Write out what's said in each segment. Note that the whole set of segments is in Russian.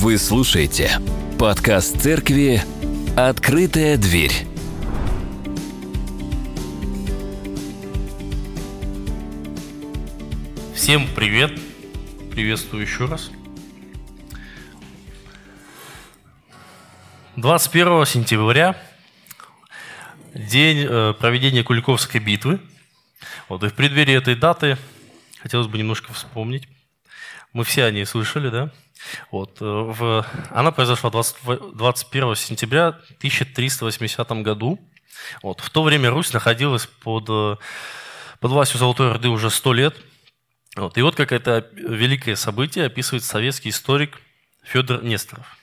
Вы слушаете подкаст церкви «Открытая дверь». Всем привет! Приветствую еще раз. 21 сентября, день э, проведения Куликовской битвы. Вот, и в преддверии этой даты хотелось бы немножко вспомнить. Мы все о ней слышали, да? Вот, э, в, она произошла 20, 21 сентября 1380 году. Вот, в то время Русь находилась под, э, под властью Золотой Орды уже 100 лет. Вот, и вот как это великое событие описывает советский историк Федор Несторов.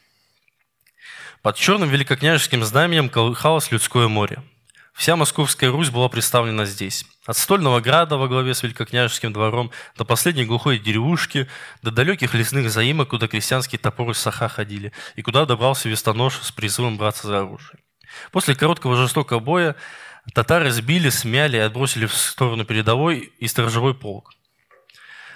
Под черным великокняжеским знаменем колыхалось людское море. Вся Московская Русь была представлена здесь. От стольного града во главе с Великокняжеским двором до последней глухой деревушки, до далеких лесных заимок, куда крестьянские топоры с саха ходили, и куда добрался вестонож с призывом браться за оружие. После короткого жестокого боя татары сбили, смяли и отбросили в сторону передовой и сторожевой полк.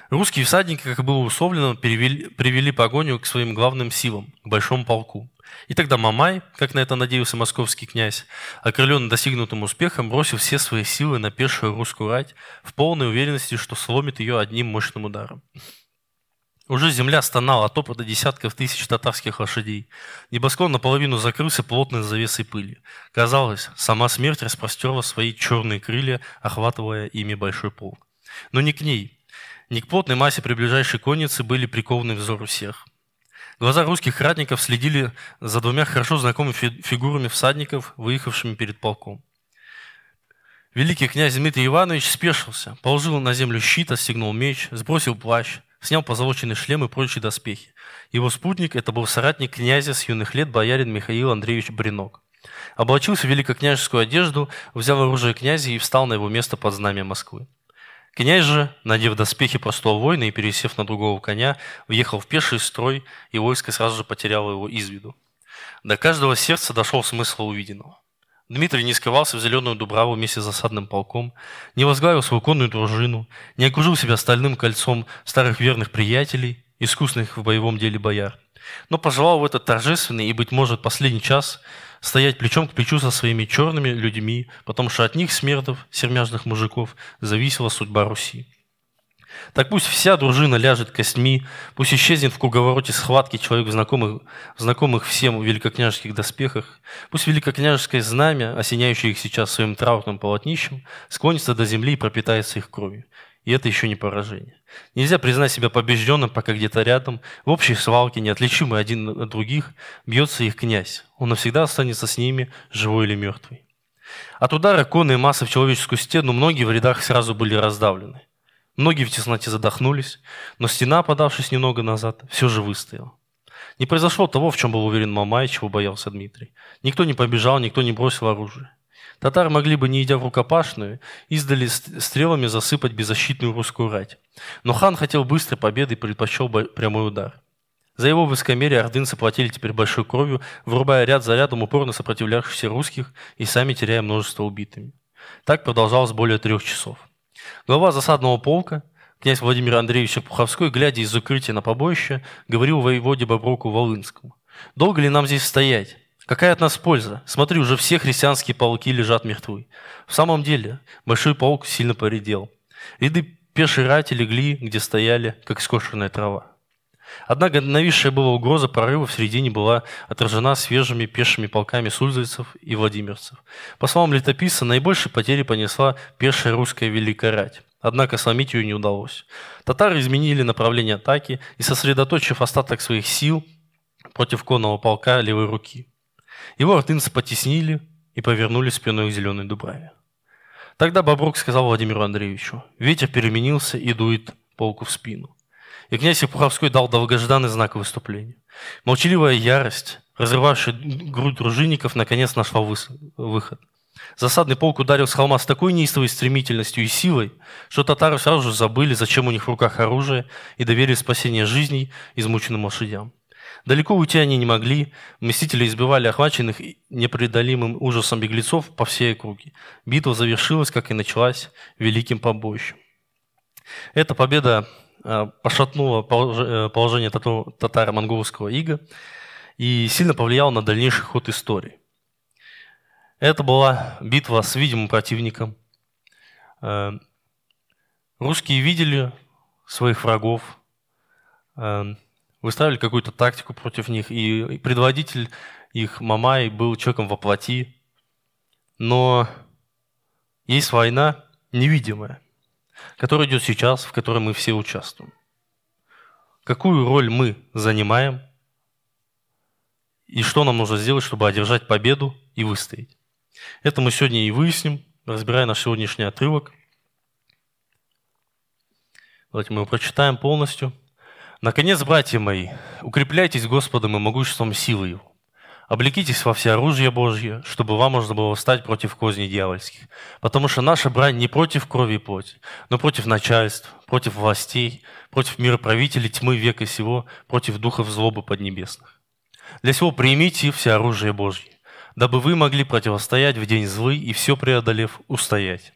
Русские всадники, как было условлено, привели, привели погоню к своим главным силам, к большому полку. И тогда Мамай, как на это надеялся московский князь, окрыленный достигнутым успехом, бросил все свои силы на пешую русскую рать в полной уверенности, что сломит ее одним мощным ударом. Уже земля стонала от опыта десятков тысяч татарских лошадей. Небосклон наполовину закрылся плотной завесой пыли. Казалось, сама смерть распростерла свои черные крылья, охватывая ими большой полк. Но не к ней, не к плотной массе приближающей конницы были прикованы взоры всех. Глаза русских ратников следили за двумя хорошо знакомыми фигурами всадников, выехавшими перед полком. Великий князь Дмитрий Иванович спешился, положил на землю щит, отстегнул меч, сбросил плащ, снял позолоченный шлем и прочие доспехи. Его спутник – это был соратник князя с юных лет боярин Михаил Андреевич Бринок. Облачился в великокняжескую одежду, взял оружие князя и встал на его место под знамя Москвы. Князь же, надев доспехи простого воина и пересев на другого коня, въехал в пеший строй, и войско сразу же потеряло его из виду. До каждого сердца дошел смысл увиденного. Дмитрий не скрывался в зеленую Дубраву вместе с засадным полком, не возглавил свою конную дружину, не окружил себя стальным кольцом старых верных приятелей, искусных в боевом деле бояр, но пожелал в этот торжественный и, быть может, последний час стоять плечом к плечу со своими черными людьми, потому что от них, смердов, сермяжных мужиков, зависела судьба Руси. Так пусть вся дружина ляжет костьми, пусть исчезнет в круговороте схватки человек в знакомых, в знакомых всем великокняжеских доспехах, пусть великокняжеское знамя, осеняющее их сейчас своим траурным полотнищем, склонится до земли и пропитается их кровью. И это еще не поражение. Нельзя признать себя побежденным, пока где-то рядом, в общей свалке, неотличимый один от других, бьется их князь. Он навсегда останется с ними, живой или мертвый. От удара конной массы в человеческую стену многие в рядах сразу были раздавлены. Многие в тесноте задохнулись, но стена, подавшись немного назад, все же выстояла. Не произошло того, в чем был уверен Мамай, чего боялся Дмитрий. Никто не побежал, никто не бросил оружие. Татары могли бы, не идя в рукопашную, издали стрелами засыпать беззащитную русскую рать. Но хан хотел быстрой победы и предпочел прямой удар. За его высокомерие ордынцы платили теперь большой кровью, вырубая ряд за рядом упорно сопротивлявшихся русских и сами теряя множество убитыми. Так продолжалось более трех часов. Глава засадного полка, князь Владимир Андреевич Пуховской, глядя из укрытия на побоище, говорил воеводе Боброку Волынскому. «Долго ли нам здесь стоять? Какая от нас польза? Смотри, уже все христианские полки лежат мертвы. В самом деле, большой полк сильно поредел. Ряды пешей рати легли, где стояли, как скошенная трава. Однако нависшая была угроза прорыва в середине была отражена свежими пешими полками сульзовцев и владимирцев. По словам летописца, наибольшие потери понесла пешая русская Великая Рать. Однако сломить ее не удалось. Татары изменили направление атаки и, сосредоточив остаток своих сил против конного полка левой руки. Его артынцы потеснили и повернули спиной к зеленой дубраве. Тогда Боброк сказал Владимиру Андреевичу, ветер переменился и дует полку в спину. И князь Епуховской дал долгожданный знак выступления. Молчаливая ярость, разрывавшая грудь дружинников, наконец нашла выход. Засадный полк ударил с холма с такой неистовой стремительностью и силой, что татары сразу же забыли, зачем у них в руках оружие, и доверили спасение жизней измученным лошадям. Далеко уйти они не могли, мстители избивали охваченных непреодолимым ужасом беглецов по всей округе. Битва завершилась, как и началась, великим побоищем. Эта победа пошатнуло положение татаро-монгольского ига и сильно повлияло на дальнейший ход истории. Это была битва с видимым противником. Русские видели своих врагов, выставили какую-то тактику против них, и предводитель их, Мамай, был человеком во плоти. Но есть война невидимая, которая идет сейчас, в которой мы все участвуем. Какую роль мы занимаем и что нам нужно сделать, чтобы одержать победу и выстоять. Это мы сегодня и выясним, разбирая наш сегодняшний отрывок. Давайте мы его прочитаем полностью – Наконец, братья мои, укрепляйтесь Господом и могуществом силы Его. Облекитесь во все оружие Божье, чтобы вам можно было встать против козней дьявольских. Потому что наша брань не против крови и плоти, но против начальств, против властей, против мироправителей тьмы века сего, против духов злобы поднебесных. Для сего примите все оружие Божье, дабы вы могли противостоять в день злый и все преодолев устоять.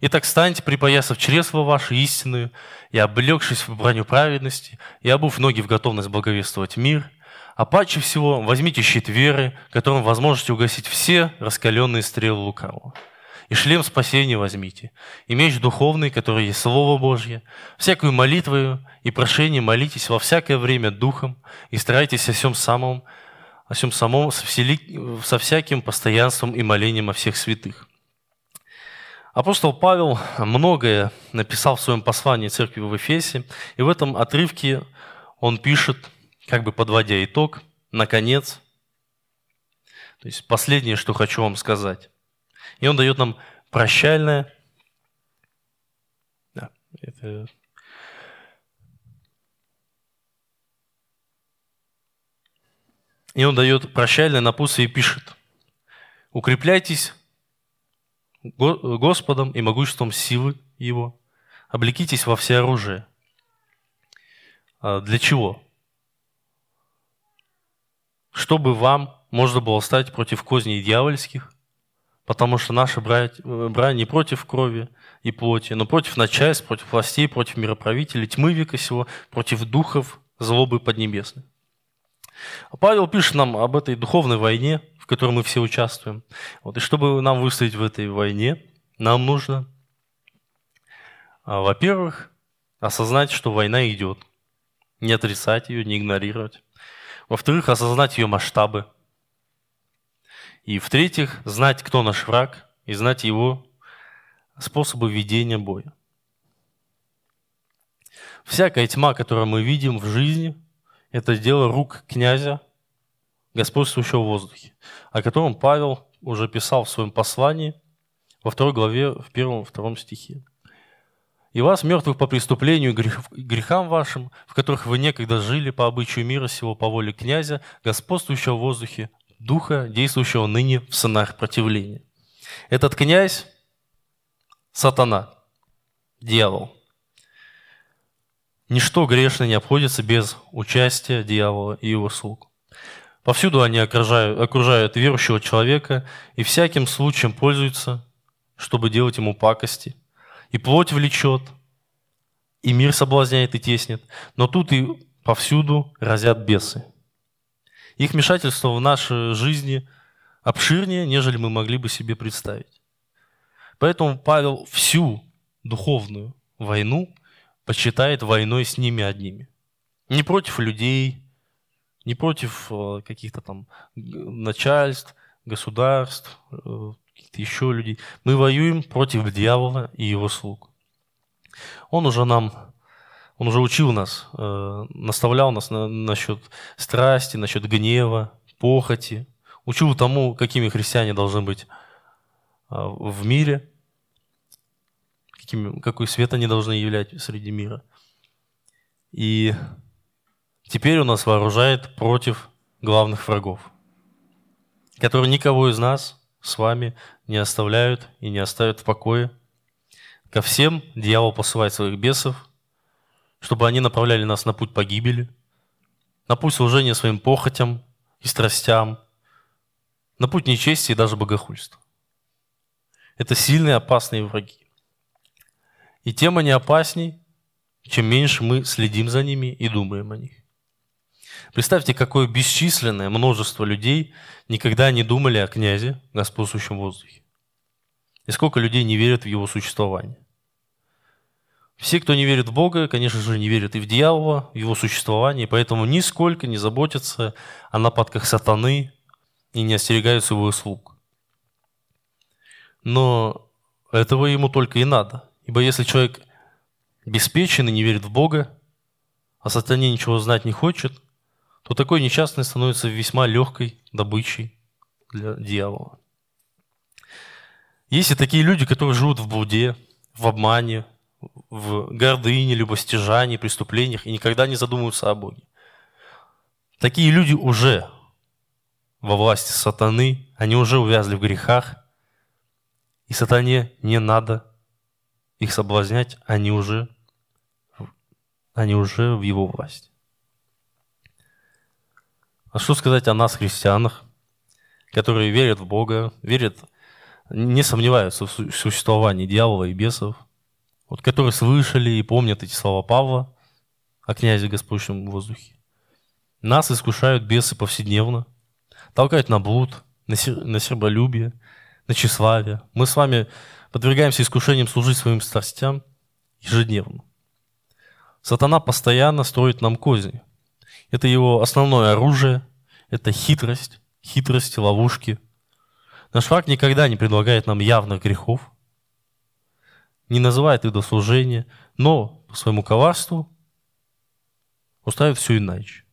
Итак, станьте, припоясав чресло ваше истинную, и облегшись в броню праведности, и обув ноги в готовность благовествовать мир, а паче всего возьмите щит веры, которым возможете угасить все раскаленные стрелы лукавого. И шлем спасения возьмите, и меч духовный, который есть Слово Божье, всякую молитвою и прошение молитесь во всякое время духом, и старайтесь о всем самом, о всем самом со всяким постоянством и молением о всех святых. Апостол Павел многое написал в своем послании церкви в Эфесе, и в этом отрывке он пишет, как бы подводя итог, наконец, то есть последнее, что хочу вам сказать. И он дает нам прощальное, да, это И он дает прощальное напутствие и пишет, «Укрепляйтесь Господом и могуществом силы Его. Облекитесь во все оружие. А для чего? Чтобы вам можно было стать против козней дьявольских, потому что наша брань не против крови и плоти, но против начальств, против властей, против мироправителей, тьмы века сего, против духов злобы поднебесной. Павел пишет нам об этой духовной войне, в которой мы все участвуем. Вот, и чтобы нам выстоять в этой войне, нам нужно, а, во-первых, осознать, что война идет, не отрицать ее, не игнорировать. Во-вторых, осознать ее масштабы. И в-третьих, знать, кто наш враг, и знать его способы ведения боя. Всякая тьма, которую мы видим в жизни – это дело рук князя, господствующего в воздухе, о котором Павел уже писал в своем послании во второй главе, в первом, втором стихе. «И вас, мертвых по преступлению и грехам вашим, в которых вы некогда жили по обычаю мира сего, по воле князя, господствующего в воздухе, духа, действующего ныне в сынах противления». Этот князь – сатана, дьявол. Ничто грешное не обходится без участия дьявола и его слуг. Повсюду они окружают, окружают верующего человека и всяким случаем пользуются, чтобы делать ему пакости. И плоть влечет, и мир соблазняет и теснит, но тут и повсюду разят бесы. Их вмешательство в нашей жизни обширнее, нежели мы могли бы себе представить. Поэтому Павел всю духовную войну – почитает войной с ними одними. Не против людей, не против э, каких-то там начальств, государств, э, каких-то еще людей. Мы воюем против дьявола и его слуг. Он уже нам, он уже учил нас, э, наставлял нас на, насчет страсти, насчет гнева, похоти, учил тому, какими христиане должны быть в мире – каким, какой свет они должны являть среди мира. И теперь он нас вооружает против главных врагов, которые никого из нас с вами не оставляют и не оставят в покое. Ко всем дьявол посылает своих бесов, чтобы они направляли нас на путь погибели, на путь служения своим похотям и страстям, на путь нечести и даже богохульства. Это сильные опасные враги. И тем они опасней, чем меньше мы следим за ними и думаем о них. Представьте, какое бесчисленное множество людей никогда не думали о князе, господствующем в воздухе. И сколько людей не верят в его существование. Все, кто не верит в Бога, конечно же, не верят и в дьявола, в его существование, поэтому нисколько не заботятся о нападках сатаны и не остерегаются его слуг. Но этого ему только и надо. Ибо если человек беспечен и не верит в Бога, а сатане ничего знать не хочет, то такой несчастный становится весьма легкой добычей для дьявола. Есть и такие люди, которые живут в блуде, в обмане, в гордыне, любостяжании, преступлениях и никогда не задумываются о Боге. Такие люди уже во власти сатаны, они уже увязли в грехах, и сатане не надо их соблазнять, они уже, они уже в его власти. А что сказать о нас, христианах, которые верят в Бога, верят, не сомневаются в существовании дьявола и бесов, вот которые слышали и помнят эти слова Павла о князе Господнем в воздухе. Нас искушают бесы повседневно, толкают на блуд, на, сер- на серболюбие, на тщеславие. Мы с вами подвергаемся искушениям служить своим страстям ежедневно. Сатана постоянно строит нам козни. Это его основное оружие, это хитрость, хитрости, ловушки. Наш враг никогда не предлагает нам явных грехов – не называет их до служения, но по своему коварству устраивает все иначе.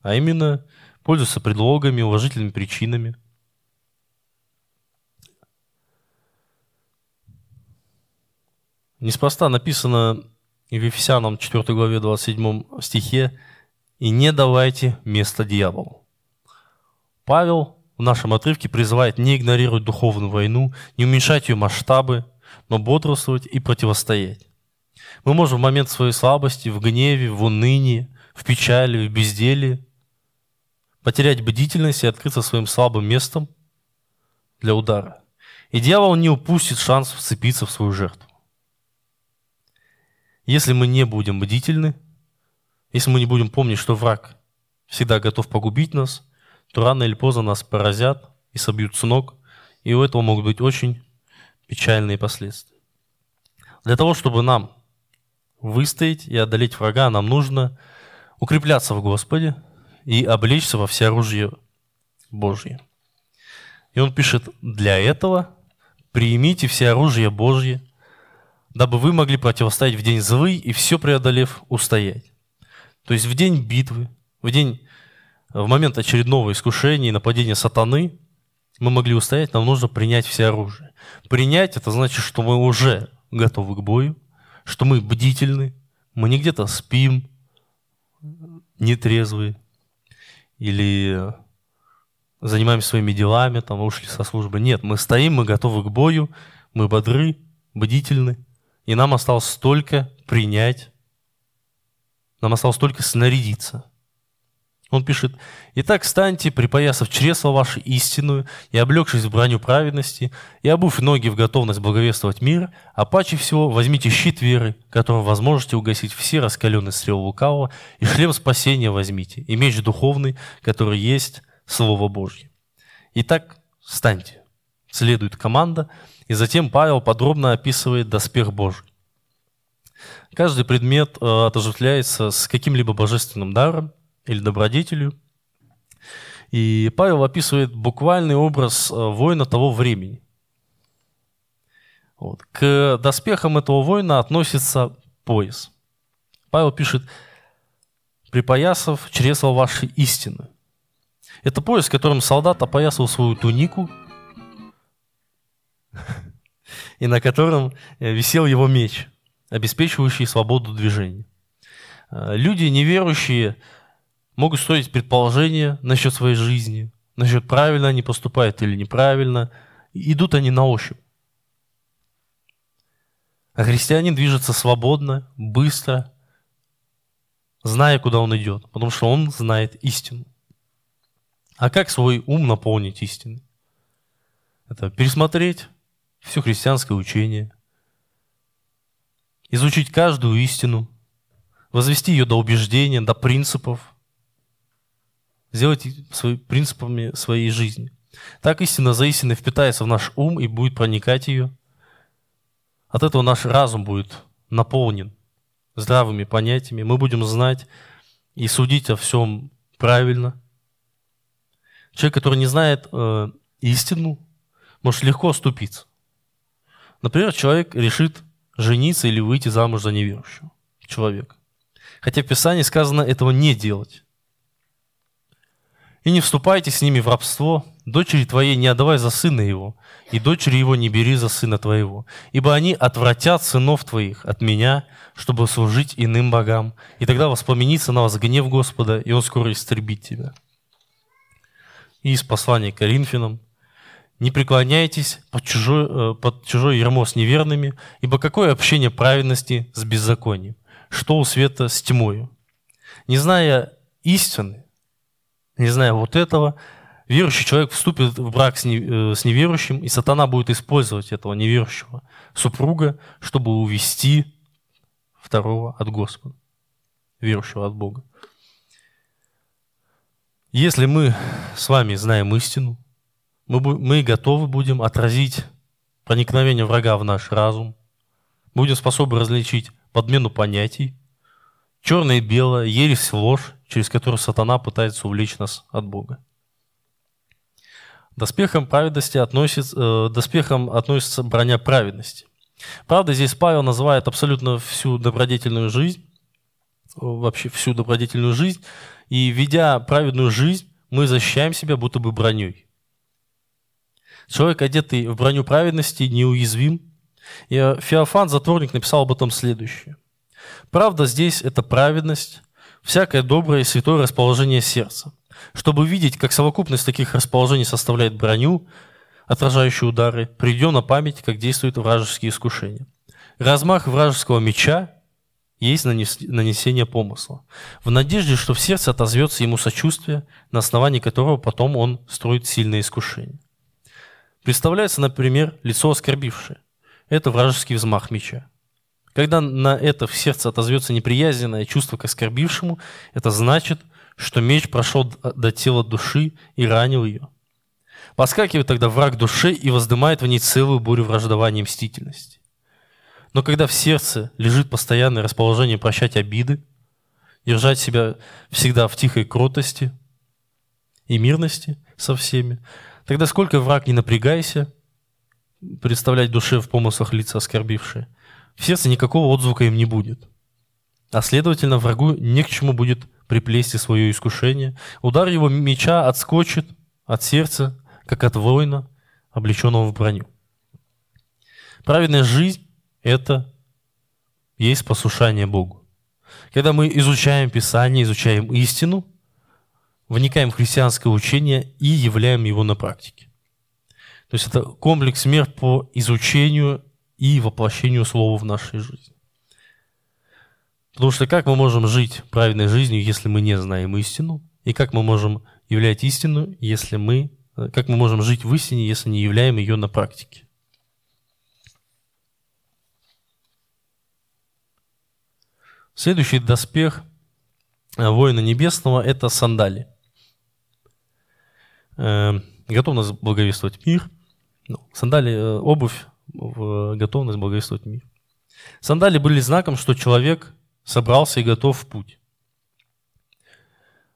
А именно, пользуется предлогами, уважительными причинами. Неспроста написано в Ефесянам 4 главе 27 стихе «И не давайте место дьяволу». Павел в нашем отрывке призывает не игнорировать духовную войну, не уменьшать ее масштабы, но бодрствовать и противостоять. Мы можем в момент своей слабости, в гневе, в унынии, в печали, в безделии потерять бдительность и открыться своим слабым местом для удара. И дьявол не упустит шанс вцепиться в свою жертву. Если мы не будем бдительны, если мы не будем помнить, что враг всегда готов погубить нас, то рано или поздно нас поразят и собьют с ног, и у этого могут быть очень печальные последствия. Для того, чтобы нам выстоять и одолеть врага, нам нужно укрепляться в Господе и облечься во все оружие Божье. И он пишет, для этого примите все оружие Божье, дабы вы могли противостоять в день злый и все преодолев устоять. То есть в день битвы, в день, в момент очередного искушения и нападения сатаны, мы могли устоять, нам нужно принять все оружие. Принять это значит, что мы уже готовы к бою, что мы бдительны, мы не где-то спим, нетрезвые, или занимаемся своими делами, там ушли со службы. Нет, мы стоим, мы готовы к бою, мы бодры, бдительны, и нам осталось только принять, нам осталось только снарядиться – он пишет, «Итак, станьте, припоясав чресло ваше истинную, и облегшись в броню праведности, и обув ноги в готовность благовествовать мир, а паче всего возьмите щит веры, которым возможете угасить все раскаленные стрелы лукавого, и шлем спасения возьмите, и меч духовный, который есть Слово Божье. Итак, станьте». Следует команда, и затем Павел подробно описывает доспех Божий. Каждый предмет э, отождествляется с каким-либо божественным даром – или добродетелью. И Павел описывает буквальный образ э, воина того времени. Вот. К доспехам этого воина относится пояс. Павел пишет, припоясав чресла вашей истины. Это пояс, которым солдат опоясывал свою тунику, и на котором э, висел его меч, обеспечивающий свободу движения. Э, люди неверующие могут строить предположения насчет своей жизни, насчет правильно они поступают или неправильно. Идут они на ощупь. А христианин движется свободно, быстро, зная, куда он идет, потому что он знает истину. А как свой ум наполнить истиной? Это пересмотреть все христианское учение, изучить каждую истину, возвести ее до убеждения, до принципов, сделать свои, принципами своей жизни. Так истина за истиной впитается в наш ум и будет проникать ее. От этого наш разум будет наполнен здравыми понятиями. Мы будем знать и судить о всем правильно. Человек, который не знает э, истину, может легко оступиться. Например, человек решит жениться или выйти замуж за неверующего человека. Хотя в Писании сказано этого не делать. И не вступайте с ними в рабство, дочери твоей не отдавай за сына его, и дочери его не бери за сына твоего, ибо они отвратят сынов твоих от меня, чтобы служить иным богам, и тогда воспламенится на вас гнев Господа, и он скоро истребит тебя. И из послания к Коринфянам. Не преклоняйтесь под чужой, э, под чужой ермо с неверными, ибо какое общение праведности с беззаконием? Что у света с тьмою? Не зная истины, не зная вот этого, верующий человек вступит в брак с, э, неверующим, и сатана будет использовать этого неверующего супруга, чтобы увести второго от Господа, верующего от Бога. Если мы с вами знаем истину, мы, мы готовы будем отразить проникновение врага в наш разум, будем способны различить подмену понятий, черное и белое, ересь ложь, через которую сатана пытается увлечь нас от Бога. Доспехом праведности относится, э, доспехом относится броня праведности. Правда, здесь Павел называет абсолютно всю добродетельную жизнь, вообще всю добродетельную жизнь, и ведя праведную жизнь, мы защищаем себя будто бы броней. Человек, одетый в броню праведности, неуязвим. И Феофан, затворник, написал об этом следующее. Правда здесь – это праведность, всякое доброе и святое расположение сердца. Чтобы видеть, как совокупность таких расположений составляет броню, отражающую удары, придем на память, как действуют вражеские искушения. Размах вражеского меча есть нанесение помысла, в надежде, что в сердце отозвется ему сочувствие, на основании которого потом он строит сильное искушение. Представляется, например, лицо оскорбившее. Это вражеский взмах меча. Когда на это в сердце отозвется неприязненное чувство к оскорбившему, это значит, что меч прошел до тела души и ранил ее. Поскакивает тогда враг души и воздымает в ней целую бурю враждования и мстительности. Но когда в сердце лежит постоянное расположение прощать обиды, держать себя всегда в тихой кротости и мирности со всеми, тогда сколько враг не напрягайся, представлять душе в помыслах лица оскорбившие – в сердце никакого отзвука им не будет. А следовательно, врагу не к чему будет приплести свое искушение. Удар его меча отскочит от сердца, как от воина, облеченного в броню. Праведная жизнь – это есть послушание Богу. Когда мы изучаем Писание, изучаем истину, вникаем в христианское учение и являем его на практике. То есть это комплекс мер по изучению и воплощению слова в нашей жизни. Потому что как мы можем жить правильной жизнью, если мы не знаем истину? И как мы можем являть истину, если мы, как мы можем жить в истине, если не являем ее на практике? Следующий доспех э, воина небесного – это сандали. Э, готовность благовествовать мир. Ну, сандали, э, обувь готовность благовествовать мир. Сандали были знаком, что человек собрался и готов в путь.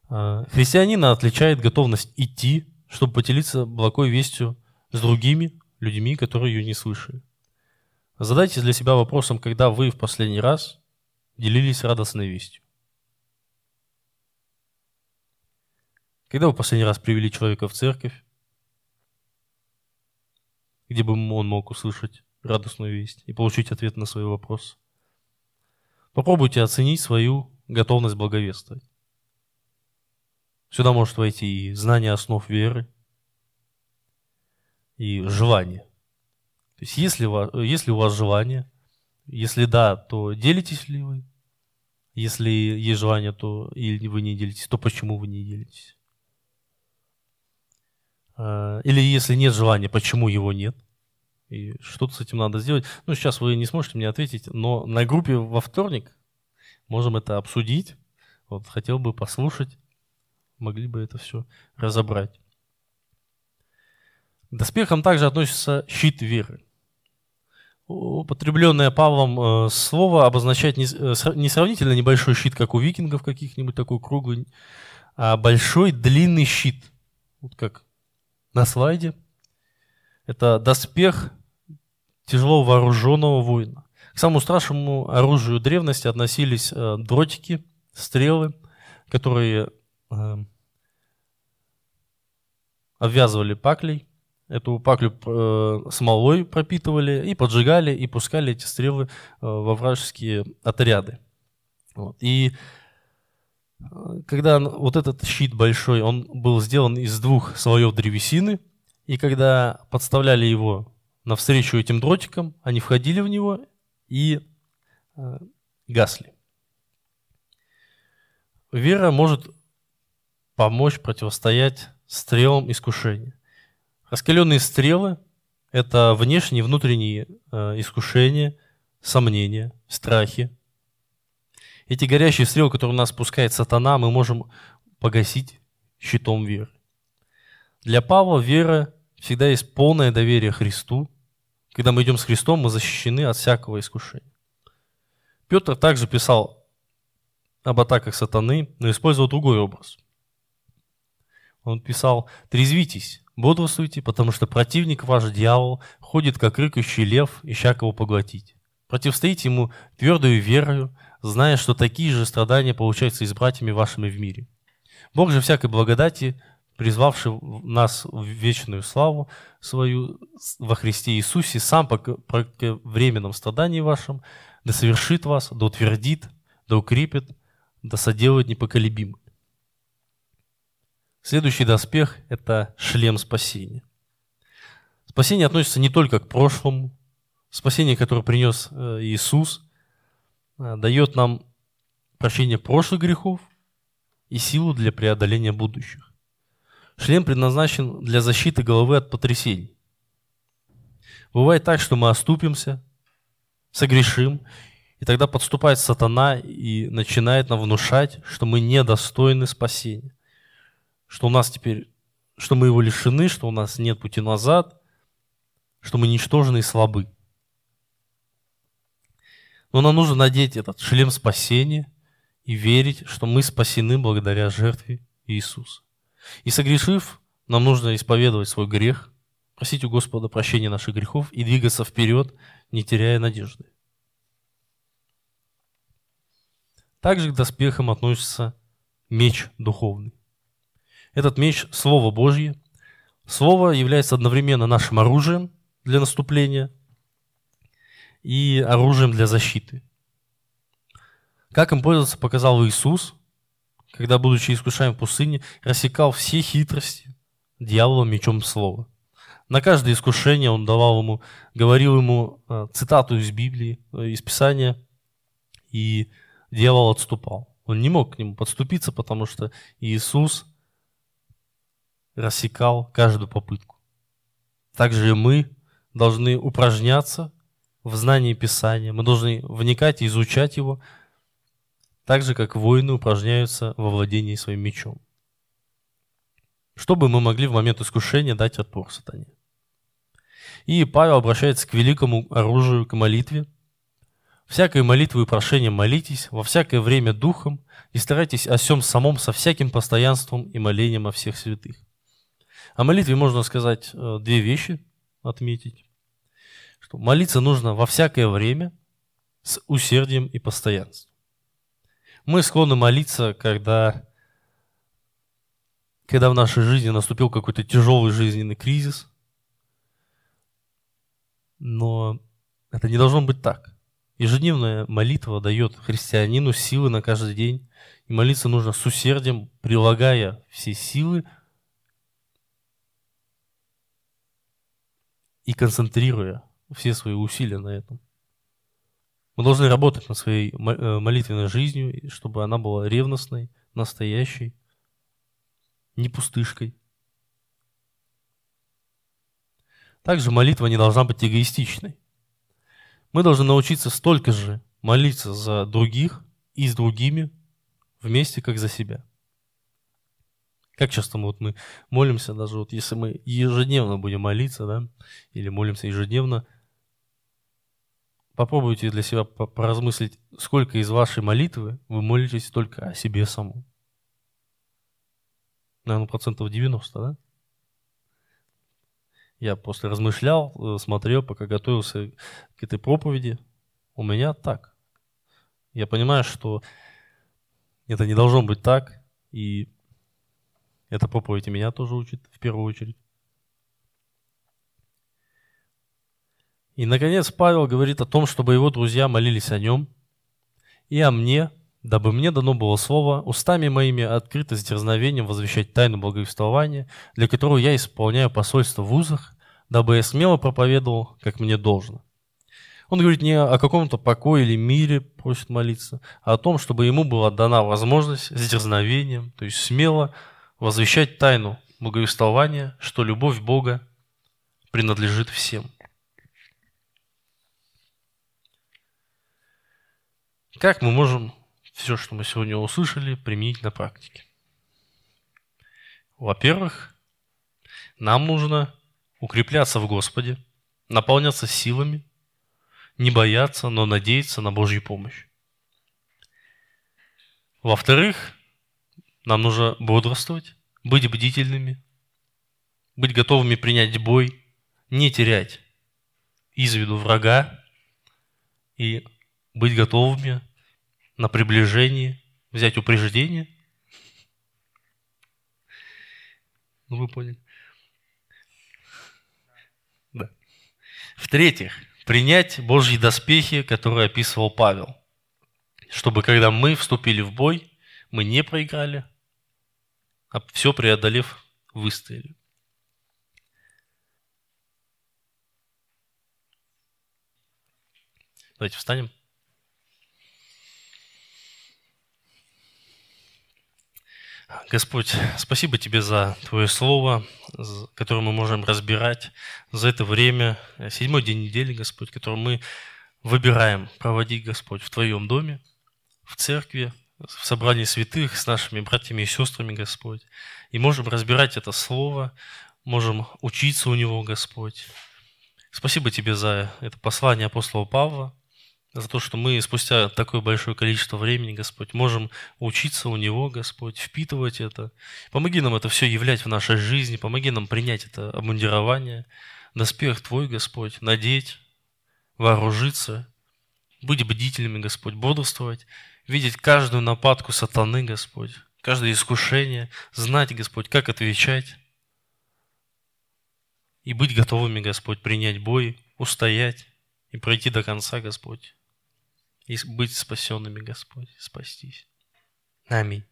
А, христианина отличает готовность идти, чтобы поделиться благой вестью с другими людьми, которые ее не слышали. Задайте для себя вопросом, когда вы в последний раз делились радостной вестью. Когда вы последний раз привели человека в церковь, где бы он мог услышать радостную весть и получить ответ на свои вопросы. Попробуйте оценить свою готовность благовествовать. Сюда может войти и знание основ веры, и желание. То есть если, если у вас желание, если да, то делитесь ли вы? Если есть желание, то или вы не делитесь, то почему вы не делитесь? А, или если нет желания, почему его нет? И что-то с этим надо сделать. Ну, сейчас вы не сможете мне ответить, но на группе во вторник можем это обсудить. Вот, хотел бы послушать, могли бы это все разобрать. К доспехам также относится щит веры. Употребленное Павлом э, слово обозначает не, э, сравнительно небольшой щит, как у викингов каких-нибудь, такой круглый, а большой длинный щит. Вот как на слайде. Это доспех тяжело вооруженного воина. К самому страшному оружию древности относились э, дротики, стрелы, которые э, обвязывали паклей. Эту паклю э, смолой пропитывали и поджигали, и пускали эти стрелы во вражеские отряды. Вот. И когда вот этот щит большой, он был сделан из двух слоев древесины, и когда подставляли его навстречу этим дротикам, они входили в него и э, гасли. Вера может помочь противостоять стрелам искушения. Раскаленные стрелы – это внешние и внутренние э, искушения, сомнения, страхи. Эти горящие стрелы, которые у нас спускает сатана, мы можем погасить щитом веры. Для Павла вера всегда есть полное доверие Христу. Когда мы идем с Христом, мы защищены от всякого искушения. Петр также писал об атаках сатаны, но использовал другой образ. Он писал, трезвитесь, бодрствуйте, потому что противник ваш, дьявол, ходит, как рыкающий лев, ища кого поглотить. Противостоите ему твердою верою, зная, что такие же страдания получаются и с братьями вашими в мире. Бог же всякой благодати, призвавший нас в вечную славу свою во Христе Иисусе, сам по, временном страдании вашем, да совершит вас, да утвердит, да укрепит, да соделает непоколебимым. Следующий доспех – это шлем спасения. Спасение относится не только к прошлому. Спасение, которое принес э, Иисус, дает нам прощение прошлых грехов и силу для преодоления будущих. Шлем предназначен для защиты головы от потрясений. Бывает так, что мы оступимся, согрешим, и тогда подступает сатана и начинает нам внушать, что мы недостойны спасения, что у нас теперь, что мы его лишены, что у нас нет пути назад, что мы ничтожны и слабы. Но нам нужно надеть этот шлем спасения и верить, что мы спасены благодаря жертве Иисуса. И согрешив, нам нужно исповедовать свой грех, просить у Господа прощения наших грехов и двигаться вперед, не теряя надежды. Также к доспехам относится меч духовный. Этот меч – Слово Божье. Слово является одновременно нашим оружием для наступления и оружием для защиты. Как им пользоваться, показал Иисус – когда, будучи искушаем в пустыне, рассекал все хитрости дьявола мечом слова. На каждое искушение он давал ему, говорил ему э, цитату из Библии, э, из Писания, и дьявол отступал. Он не мог к нему подступиться, потому что Иисус рассекал каждую попытку. Также и мы должны упражняться в знании Писания, мы должны вникать и изучать его, так же, как воины упражняются во владении своим мечом. Чтобы мы могли в момент искушения дать отпор сатане. И Павел обращается к великому оружию, к молитве. Всякой молитвой и прошением молитесь, во всякое время духом, и старайтесь о всем самом со всяким постоянством и молением о всех святых. О молитве можно сказать э, две вещи, отметить. Что молиться нужно во всякое время с усердием и постоянством. Мы склонны молиться, когда, когда в нашей жизни наступил какой-то тяжелый жизненный кризис. Но это не должно быть так. Ежедневная молитва дает христианину силы на каждый день. И молиться нужно с усердием, прилагая все силы и концентрируя все свои усилия на этом. Мы должны работать над своей э, молитвенной жизнью, чтобы она была ревностной, настоящей, не пустышкой. Также молитва не должна быть эгоистичной. Мы должны научиться столько же молиться за других и с другими вместе, как за себя. Как часто мы, вот мы молимся, даже вот если мы ежедневно будем молиться, да, или молимся ежедневно, попробуйте для себя поразмыслить, сколько из вашей молитвы вы молитесь только о себе самом. Наверное, процентов 90, да? Я просто размышлял, э, смотрел, пока готовился к этой проповеди. У меня так. Я понимаю, что это не должно быть так, и эта проповедь меня тоже учит в первую очередь. И, наконец, Павел говорит о том, чтобы его друзья молились о нем и о мне, дабы мне дано было слово устами моими открыто с дерзновением возвещать тайну благовествования, для которого я исполняю посольство в узах, дабы я смело проповедовал, как мне должно. Он говорит не о каком-то покое или мире, просит молиться, а о том, чтобы ему была дана возможность с дерзновением, то есть смело возвещать тайну благовествования, что любовь Бога принадлежит всем. Как мы можем все, что мы сегодня услышали, применить на практике? Во-первых, нам нужно укрепляться в Господе, наполняться силами, не бояться, но надеяться на Божью помощь. Во-вторых, нам нужно бодрствовать, быть бдительными, быть готовыми принять бой, не терять из виду врага и быть готовыми на приближение, взять упреждение. Ну, вы поняли. Да. В-третьих, принять Божьи доспехи, которые описывал Павел, чтобы когда мы вступили в бой, мы не проиграли, а все преодолев, выстояли. Давайте встанем. Господь, спасибо Тебе за Твое Слово, которое мы можем разбирать за это время, седьмой день недели, Господь, который мы выбираем проводить, Господь, в Твоем доме, в церкви, в собрании святых с нашими братьями и сестрами, Господь. И можем разбирать это Слово, можем учиться у него, Господь. Спасибо Тебе за это послание апостола Павла, за то, что мы спустя такое большое количество времени, Господь, можем учиться у Него, Господь, впитывать это. Помоги нам это все являть в нашей жизни, помоги нам принять это обмундирование, доспех Твой, Господь, надеть, вооружиться, быть бдительными, Господь, бодрствовать, видеть каждую нападку сатаны, Господь, каждое искушение, знать, Господь, как отвечать, и быть готовыми, Господь, принять бой, устоять и пройти до конца, Господь и быть спасенными, Господь, спастись. Аминь.